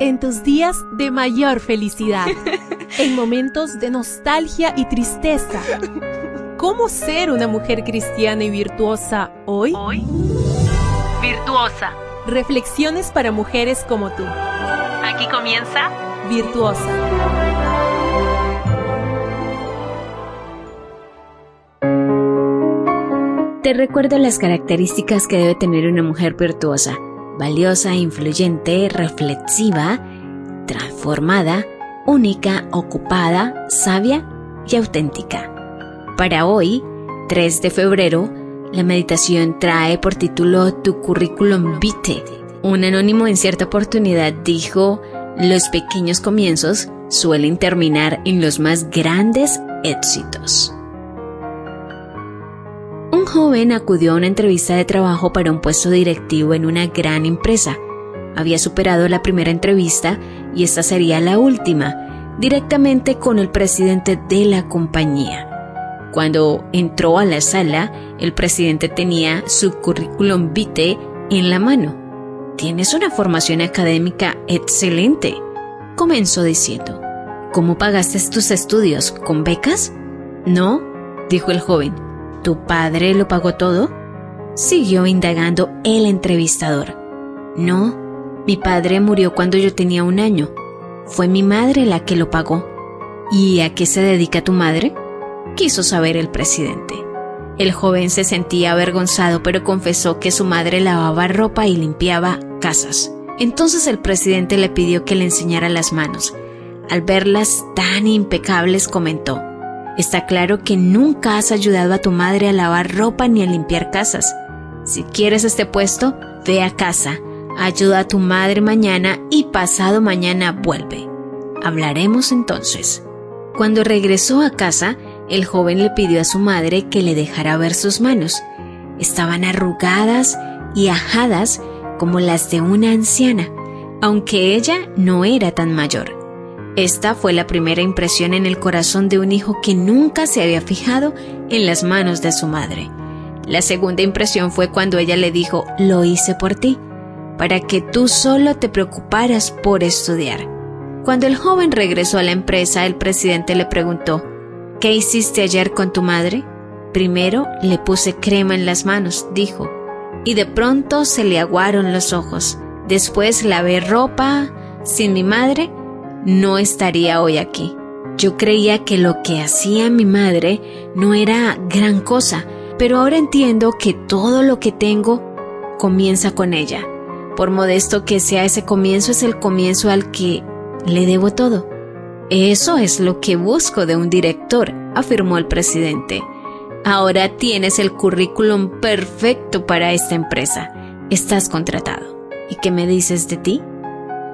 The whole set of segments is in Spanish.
en tus días de mayor felicidad, en momentos de nostalgia y tristeza. ¿Cómo ser una mujer cristiana y virtuosa hoy? Hoy, virtuosa. Reflexiones para mujeres como tú. Aquí comienza Virtuosa. Te recuerdo las características que debe tener una mujer virtuosa. Valiosa, influyente, reflexiva, transformada, única, ocupada, sabia y auténtica. Para hoy, 3 de febrero, la meditación trae por título Tu currículum vitae. Un anónimo en cierta oportunidad dijo, los pequeños comienzos suelen terminar en los más grandes éxitos. Joven acudió a una entrevista de trabajo para un puesto directivo en una gran empresa. Había superado la primera entrevista y esta sería la última, directamente con el presidente de la compañía. Cuando entró a la sala, el presidente tenía su currículum vitae en la mano. Tienes una formación académica excelente, comenzó diciendo. ¿Cómo pagaste tus estudios? ¿Con becas? No, dijo el joven. ¿Tu padre lo pagó todo? Siguió indagando el entrevistador. No, mi padre murió cuando yo tenía un año. Fue mi madre la que lo pagó. ¿Y a qué se dedica tu madre? Quiso saber el presidente. El joven se sentía avergonzado, pero confesó que su madre lavaba ropa y limpiaba casas. Entonces el presidente le pidió que le enseñara las manos. Al verlas tan impecables comentó, Está claro que nunca has ayudado a tu madre a lavar ropa ni a limpiar casas. Si quieres este puesto, ve a casa, ayuda a tu madre mañana y pasado mañana vuelve. Hablaremos entonces. Cuando regresó a casa, el joven le pidió a su madre que le dejara ver sus manos. Estaban arrugadas y ajadas como las de una anciana, aunque ella no era tan mayor. Esta fue la primera impresión en el corazón de un hijo que nunca se había fijado en las manos de su madre. La segunda impresión fue cuando ella le dijo, lo hice por ti, para que tú solo te preocuparas por estudiar. Cuando el joven regresó a la empresa, el presidente le preguntó, ¿qué hiciste ayer con tu madre? Primero le puse crema en las manos, dijo, y de pronto se le aguaron los ojos. Después lavé ropa. Sin mi madre, no estaría hoy aquí. Yo creía que lo que hacía mi madre no era gran cosa, pero ahora entiendo que todo lo que tengo comienza con ella. Por modesto que sea ese comienzo, es el comienzo al que le debo todo. Eso es lo que busco de un director, afirmó el presidente. Ahora tienes el currículum perfecto para esta empresa. Estás contratado. ¿Y qué me dices de ti?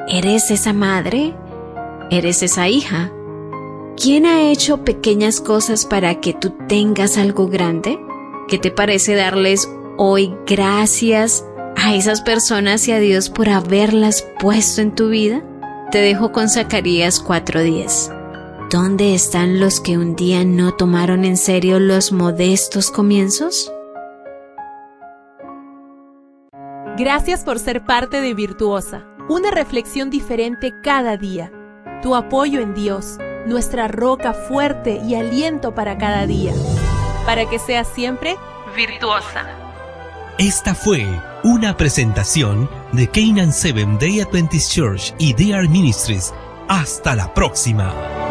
¿Eres esa madre? ¿Eres esa hija? ¿Quién ha hecho pequeñas cosas para que tú tengas algo grande? ¿Qué te parece darles hoy gracias a esas personas y a Dios por haberlas puesto en tu vida? Te dejo con Zacarías 4:10. ¿Dónde están los que un día no tomaron en serio los modestos comienzos? Gracias por ser parte de Virtuosa, una reflexión diferente cada día tu apoyo en Dios, nuestra roca fuerte y aliento para cada día, para que seas siempre virtuosa. Esta fue una presentación de Canaan Seven Day Adventist Church y DR Ministries. Hasta la próxima.